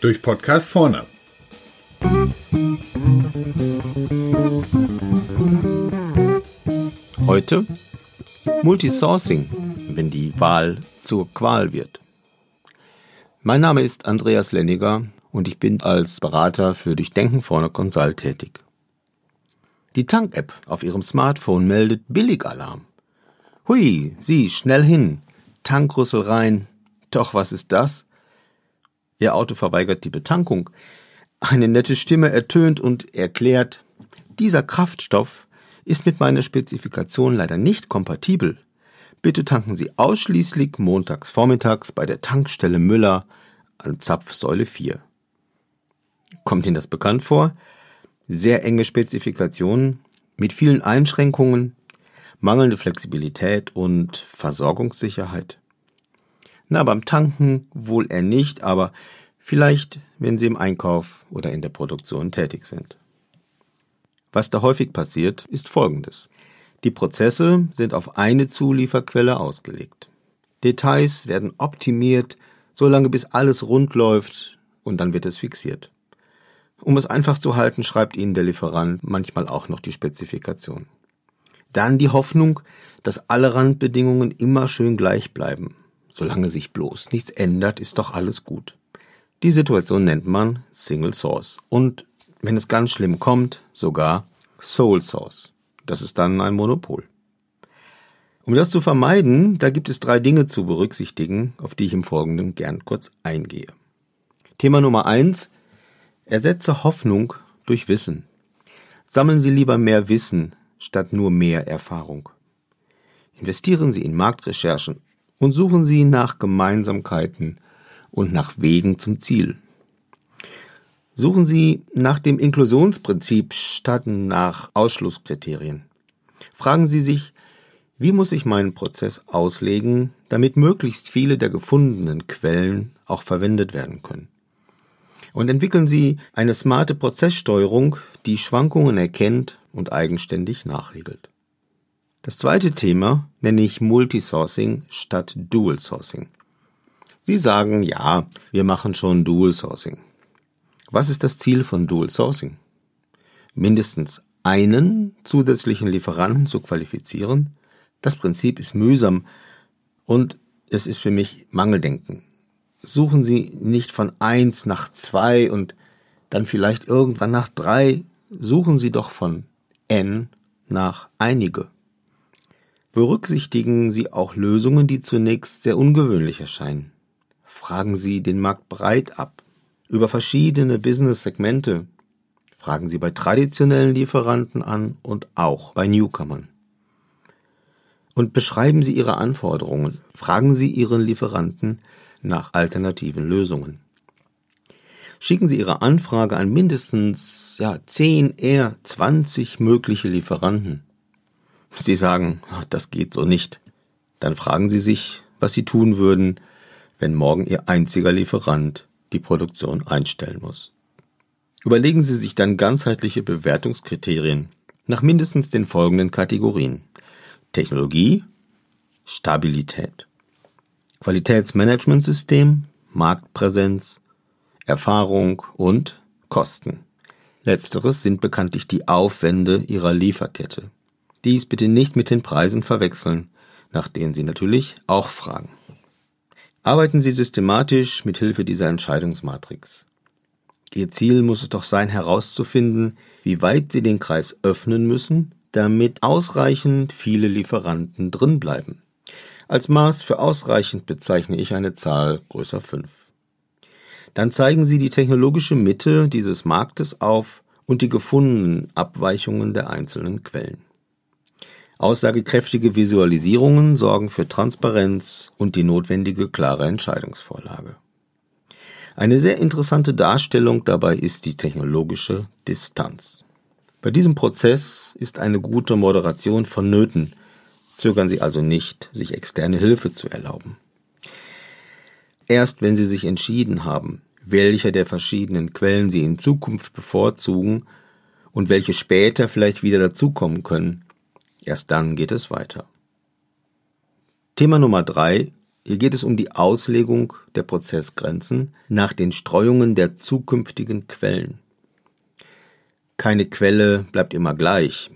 Durch Podcast vorne. Heute Multisourcing, wenn die Wahl zur Qual wird. Mein Name ist Andreas Lenniger und ich bin als Berater für Durchdenken vorne Consult tätig. Die Tank-App auf Ihrem Smartphone meldet Billigalarm. Hui, Sie, schnell hin. Tankrüssel rein. Doch, was ist das? Ihr Auto verweigert die Betankung. Eine nette Stimme ertönt und erklärt, dieser Kraftstoff ist mit meiner Spezifikation leider nicht kompatibel. Bitte tanken Sie ausschließlich montags vormittags bei der Tankstelle Müller an Zapfsäule 4. Kommt Ihnen das bekannt vor? Sehr enge Spezifikationen mit vielen Einschränkungen, mangelnde Flexibilität und Versorgungssicherheit. Na, beim Tanken wohl eher nicht, aber vielleicht, wenn Sie im Einkauf oder in der Produktion tätig sind. Was da häufig passiert, ist Folgendes. Die Prozesse sind auf eine Zulieferquelle ausgelegt. Details werden optimiert, solange bis alles rund läuft und dann wird es fixiert. Um es einfach zu halten, schreibt Ihnen der Lieferant manchmal auch noch die Spezifikation. Dann die Hoffnung, dass alle Randbedingungen immer schön gleich bleiben. Solange sich bloß nichts ändert, ist doch alles gut. Die Situation nennt man Single Source und wenn es ganz schlimm kommt, sogar Sole Source. Das ist dann ein Monopol. Um das zu vermeiden, da gibt es drei Dinge zu berücksichtigen, auf die ich im Folgenden gern kurz eingehe. Thema Nummer eins. Ersetze Hoffnung durch Wissen. Sammeln Sie lieber mehr Wissen statt nur mehr Erfahrung. Investieren Sie in Marktrecherchen und suchen Sie nach Gemeinsamkeiten und nach Wegen zum Ziel. Suchen Sie nach dem Inklusionsprinzip statt nach Ausschlusskriterien. Fragen Sie sich, wie muss ich meinen Prozess auslegen, damit möglichst viele der gefundenen Quellen auch verwendet werden können. Und entwickeln Sie eine smarte Prozesssteuerung, die Schwankungen erkennt und eigenständig nachregelt. Das zweite Thema nenne ich Multisourcing statt Dual Sourcing. Sie sagen, ja, wir machen schon Dual Sourcing. Was ist das Ziel von Dual Sourcing? Mindestens einen zusätzlichen Lieferanten zu qualifizieren? Das Prinzip ist mühsam und es ist für mich Mangeldenken. Suchen Sie nicht von eins nach zwei und dann vielleicht irgendwann nach drei. Suchen Sie doch von n nach einige. Berücksichtigen Sie auch Lösungen, die zunächst sehr ungewöhnlich erscheinen. Fragen Sie den Markt breit ab über verschiedene Business-Segmente. Fragen Sie bei traditionellen Lieferanten an und auch bei Newcomern. Und beschreiben Sie Ihre Anforderungen. Fragen Sie Ihren Lieferanten nach alternativen Lösungen. Schicken Sie Ihre Anfrage an mindestens ja, 10, eher 20 mögliche Lieferanten. Sie sagen, das geht so nicht. Dann fragen Sie sich, was Sie tun würden, wenn morgen Ihr einziger Lieferant die Produktion einstellen muss. Überlegen Sie sich dann ganzheitliche Bewertungskriterien nach mindestens den folgenden Kategorien. Technologie, Stabilität, Qualitätsmanagementsystem, Marktpräsenz, Erfahrung und Kosten. Letzteres sind bekanntlich die Aufwände Ihrer Lieferkette. Dies bitte nicht mit den Preisen verwechseln, nach denen Sie natürlich auch fragen. Arbeiten Sie systematisch mit Hilfe dieser Entscheidungsmatrix. Ihr Ziel muss es doch sein, herauszufinden, wie weit Sie den Kreis öffnen müssen, damit ausreichend viele Lieferanten drinbleiben. Als Maß für ausreichend bezeichne ich eine Zahl größer 5. Dann zeigen Sie die technologische Mitte dieses Marktes auf und die gefundenen Abweichungen der einzelnen Quellen. Aussagekräftige Visualisierungen sorgen für Transparenz und die notwendige klare Entscheidungsvorlage. Eine sehr interessante Darstellung dabei ist die technologische Distanz. Bei diesem Prozess ist eine gute Moderation vonnöten. Zögern Sie also nicht, sich externe Hilfe zu erlauben. Erst wenn Sie sich entschieden haben, welche der verschiedenen Quellen Sie in Zukunft bevorzugen und welche später vielleicht wieder dazukommen können, Erst dann geht es weiter. Thema Nummer drei. Hier geht es um die Auslegung der Prozessgrenzen nach den Streuungen der zukünftigen Quellen. Keine Quelle bleibt immer gleich.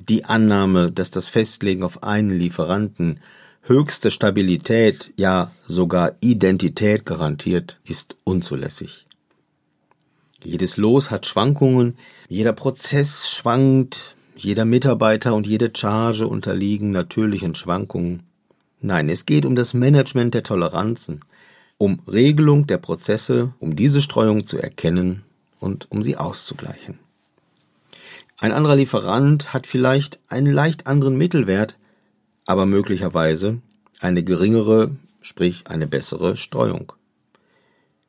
Die Annahme, dass das Festlegen auf einen Lieferanten höchste Stabilität, ja sogar Identität garantiert, ist unzulässig. Jedes Los hat Schwankungen, jeder Prozess schwankt, jeder Mitarbeiter und jede Charge unterliegen natürlichen Schwankungen. Nein, es geht um das Management der Toleranzen, um Regelung der Prozesse, um diese Streuung zu erkennen und um sie auszugleichen. Ein anderer Lieferant hat vielleicht einen leicht anderen Mittelwert, aber möglicherweise eine geringere, sprich eine bessere Streuung.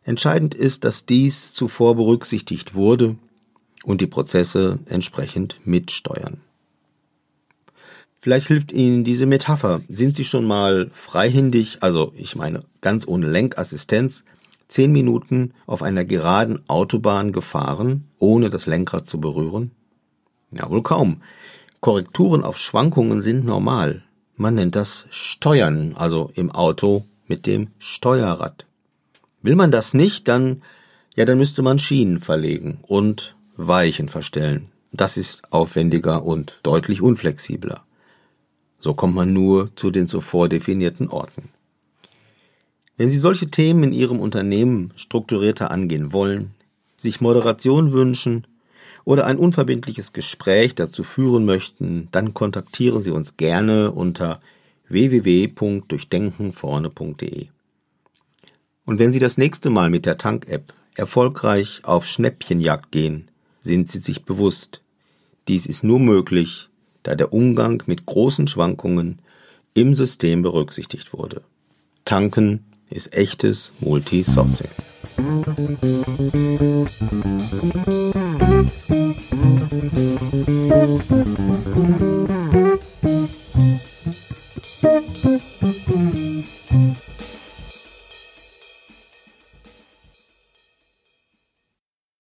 Entscheidend ist, dass dies zuvor berücksichtigt wurde und die Prozesse entsprechend mitsteuern. Vielleicht hilft Ihnen diese Metapher. Sind Sie schon mal freihändig, also ich meine ganz ohne Lenkassistenz, zehn Minuten auf einer geraden Autobahn gefahren, ohne das Lenkrad zu berühren? Ja, wohl kaum. Korrekturen auf Schwankungen sind normal. Man nennt das Steuern, also im Auto mit dem Steuerrad. Will man das nicht, dann, ja, dann müsste man Schienen verlegen und Weichen verstellen. Das ist aufwendiger und deutlich unflexibler. So kommt man nur zu den zuvor definierten Orten. Wenn Sie solche Themen in Ihrem Unternehmen strukturierter angehen wollen, sich Moderation wünschen oder ein unverbindliches Gespräch dazu führen möchten, dann kontaktieren Sie uns gerne unter www.durchdenkenvorne.de. Und wenn Sie das nächste Mal mit der Tank-App erfolgreich auf Schnäppchenjagd gehen, sind Sie sich bewusst, dies ist nur möglich, da der Umgang mit großen Schwankungen im System berücksichtigt wurde. Tanken ist echtes Multisourcing. Thank you.